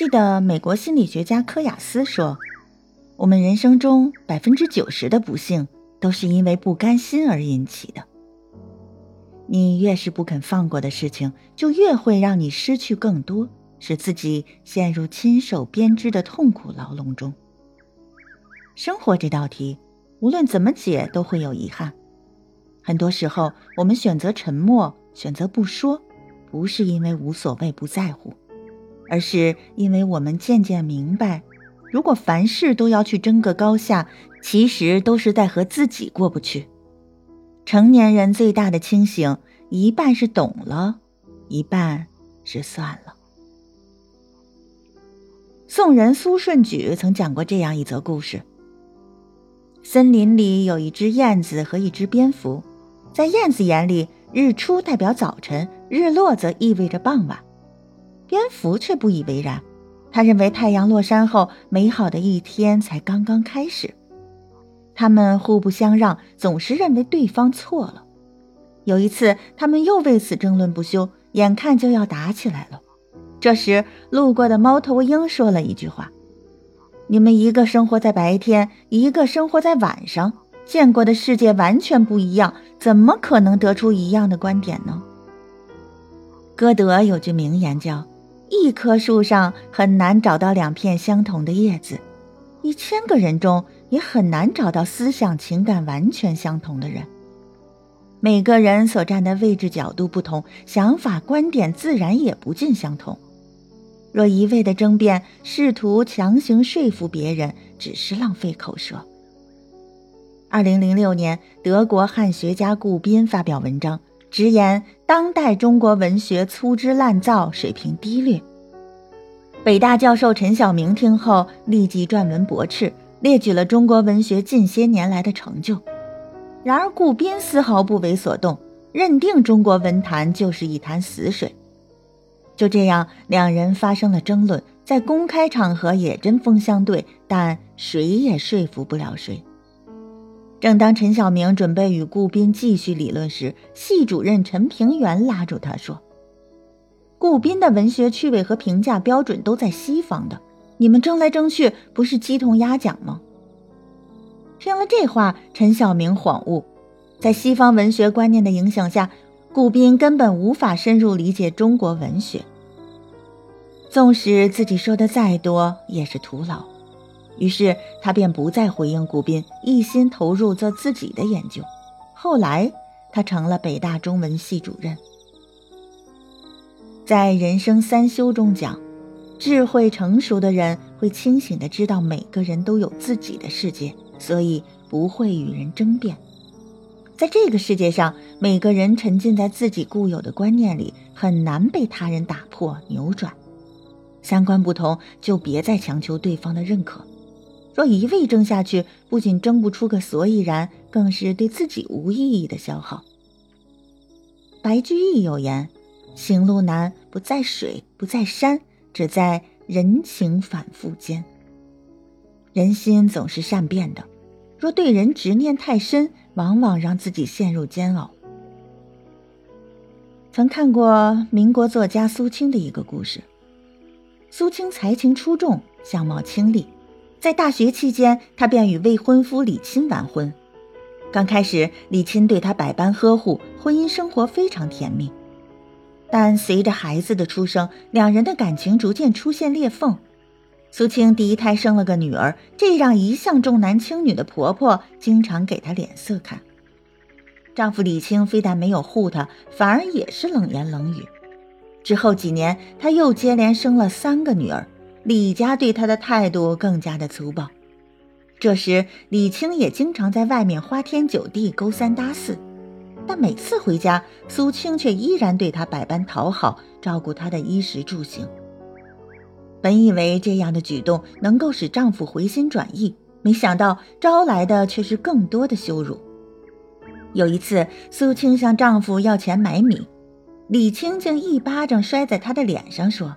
记得美国心理学家科雅斯说：“我们人生中百分之九十的不幸都是因为不甘心而引起的。你越是不肯放过的事情，就越会让你失去更多，使自己陷入亲手编织的痛苦牢笼中。生活这道题，无论怎么解都会有遗憾。很多时候，我们选择沉默，选择不说，不是因为无所谓、不在乎。”而是因为我们渐渐明白，如果凡事都要去争个高下，其实都是在和自己过不去。成年人最大的清醒，一半是懂了，一半是算了。宋人苏舜举曾讲过这样一则故事：森林里有一只燕子和一只蝙蝠，在燕子眼里，日出代表早晨，日落则意味着傍晚。蝙蝠却不以为然，他认为太阳落山后，美好的一天才刚刚开始。他们互不相让，总是认为对方错了。有一次，他们又为此争论不休，眼看就要打起来了。这时，路过的猫头鹰说了一句话：“你们一个生活在白天，一个生活在晚上，见过的世界完全不一样，怎么可能得出一样的观点呢？”歌德有句名言叫。一棵树上很难找到两片相同的叶子，一千个人中也很难找到思想情感完全相同的人。每个人所站的位置角度不同，想法观点自然也不尽相同。若一味的争辩，试图强行说服别人，只是浪费口舌。二零零六年，德国汉学家顾斌发表文章。直言当代中国文学粗制滥造，水平低劣。北大教授陈晓明听后立即撰文驳斥，列举了中国文学近些年来的成就。然而顾斌丝毫不为所动，认定中国文坛就是一潭死水。就这样，两人发生了争论，在公开场合也针锋相对，但谁也说服不了谁。正当陈晓明准备与顾斌继续理论时，系主任陈平原拉住他说：“顾斌的文学趣味和评价标准都在西方的，你们争来争去，不是鸡同鸭讲吗？”听了这话，陈晓明恍悟，在西方文学观念的影响下，顾斌根本无法深入理解中国文学。纵使自己说的再多，也是徒劳。于是他便不再回应顾斌，一心投入做自己的研究。后来，他成了北大中文系主任。在人生三修中讲，智慧成熟的人会清醒的知道每个人都有自己的世界，所以不会与人争辩。在这个世界上，每个人沉浸在自己固有的观念里，很难被他人打破扭转。三观不同，就别再强求对方的认可。若一味争下去，不仅争不出个所以然，更是对自己无意义的消耗。白居易有言：“行路难，不在水，不在山，只在人情反复间。”人心总是善变的，若对人执念太深，往往让自己陷入煎熬。曾看过民国作家苏青的一个故事。苏青才情出众，相貌清丽。在大学期间，她便与未婚夫李钦完婚。刚开始，李钦对她百般呵护，婚姻生活非常甜蜜。但随着孩子的出生，两人的感情逐渐出现裂缝。苏青第一胎生了个女儿，这让一向重男轻女的婆婆经常给她脸色看。丈夫李青非但没有护她，反而也是冷言冷语。之后几年，她又接连生了三个女儿。李家对他的态度更加的粗暴。这时，李青也经常在外面花天酒地、勾三搭四，但每次回家，苏青却依然对他百般讨好，照顾他的衣食住行。本以为这样的举动能够使丈夫回心转意，没想到招来的却是更多的羞辱。有一次，苏青向丈夫要钱买米，李青竟一巴掌摔在她的脸上，说。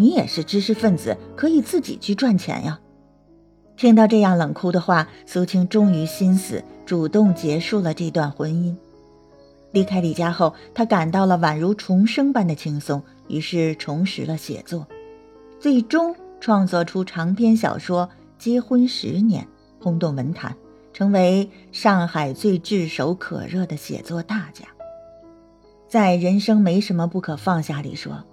你也是知识分子，可以自己去赚钱呀！听到这样冷酷的话，苏青终于心死，主动结束了这段婚姻。离开李家后，她感到了宛如重生般的轻松，于是重拾了写作。最终创作出长篇小说《结婚十年》，轰动文坛，成为上海最炙手可热的写作大家。在《人生没什么不可放下》里说，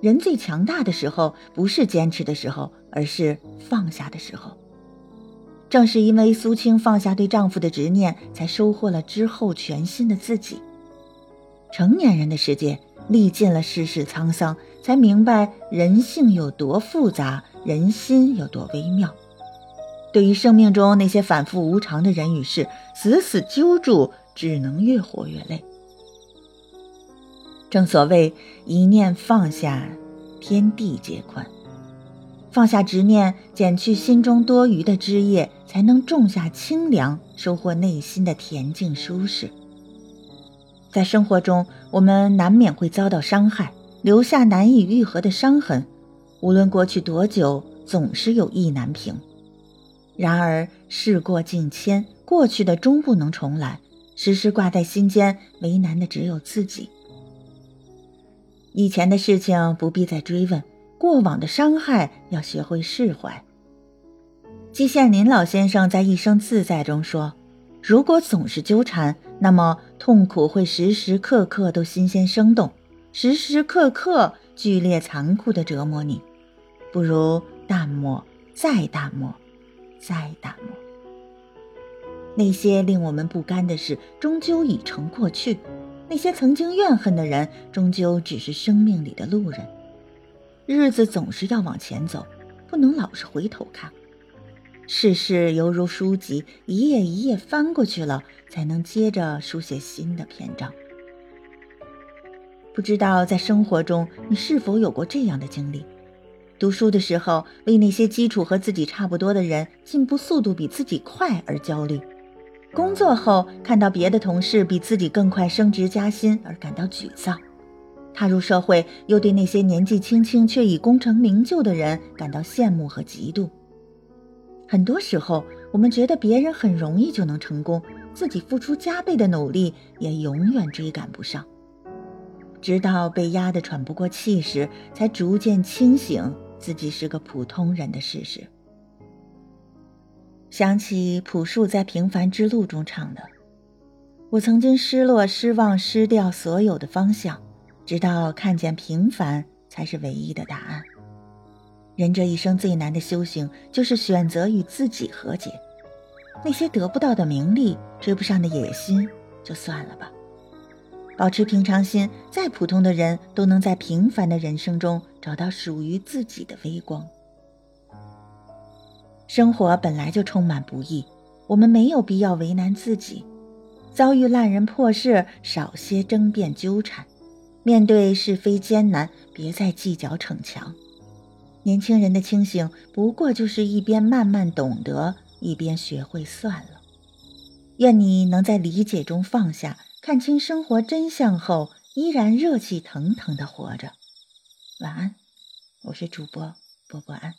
人最强大的时候不是坚持的时候，而是放下的时候。正是因为苏青放下对丈夫的执念，才收获了之后全新的自己。成年人的世界，历尽了世事沧桑，才明白人性有多复杂，人心有多微妙。对于生命中那些反复无常的人与事，死死揪住，只能越活越累。正所谓一念放下，天地皆宽。放下执念，减去心中多余的枝叶，才能种下清凉，收获内心的恬静舒适。在生活中，我们难免会遭到伤害，留下难以愈合的伤痕。无论过去多久，总是有意难平。然而事过境迁，过去的终不能重来。时时挂在心间，为难的只有自己。以前的事情不必再追问。过往的伤害要学会释怀。季羡林老先生在《一生自在》中说：“如果总是纠缠，那么痛苦会时时刻刻都新鲜生动，时时刻刻剧烈残酷地折磨你。不如淡漠，再淡漠，再淡漠。那些令我们不甘的事，终究已成过去；那些曾经怨恨的人，终究只是生命里的路人。”日子总是要往前走，不能老是回头看。世事犹如书籍，一页一页翻过去了，才能接着书写新的篇章。不知道在生活中你是否有过这样的经历：读书的时候，为那些基础和自己差不多的人进步速度比自己快而焦虑；工作后，看到别的同事比自己更快升职加薪而感到沮丧。踏入社会，又对那些年纪轻轻却已功成名就的人感到羡慕和嫉妒。很多时候，我们觉得别人很容易就能成功，自己付出加倍的努力也永远追赶不上。直到被压得喘不过气时，才逐渐清醒自己是个普通人的事实。想起朴树在《平凡之路》中唱的：“我曾经失落、失望、失掉所有的方向。”直到看见平凡才是唯一的答案。人这一生最难的修行，就是选择与自己和解。那些得不到的名利，追不上的野心，就算了吧。保持平常心，再普通的人都能在平凡的人生中找到属于自己的微光。生活本来就充满不易，我们没有必要为难自己。遭遇烂人破事，少些争辩纠缠。面对是非艰难，别再计较逞强。年轻人的清醒，不过就是一边慢慢懂得，一边学会算了。愿你能在理解中放下，看清生活真相后，依然热气腾腾的活着。晚安，我是主播波波安。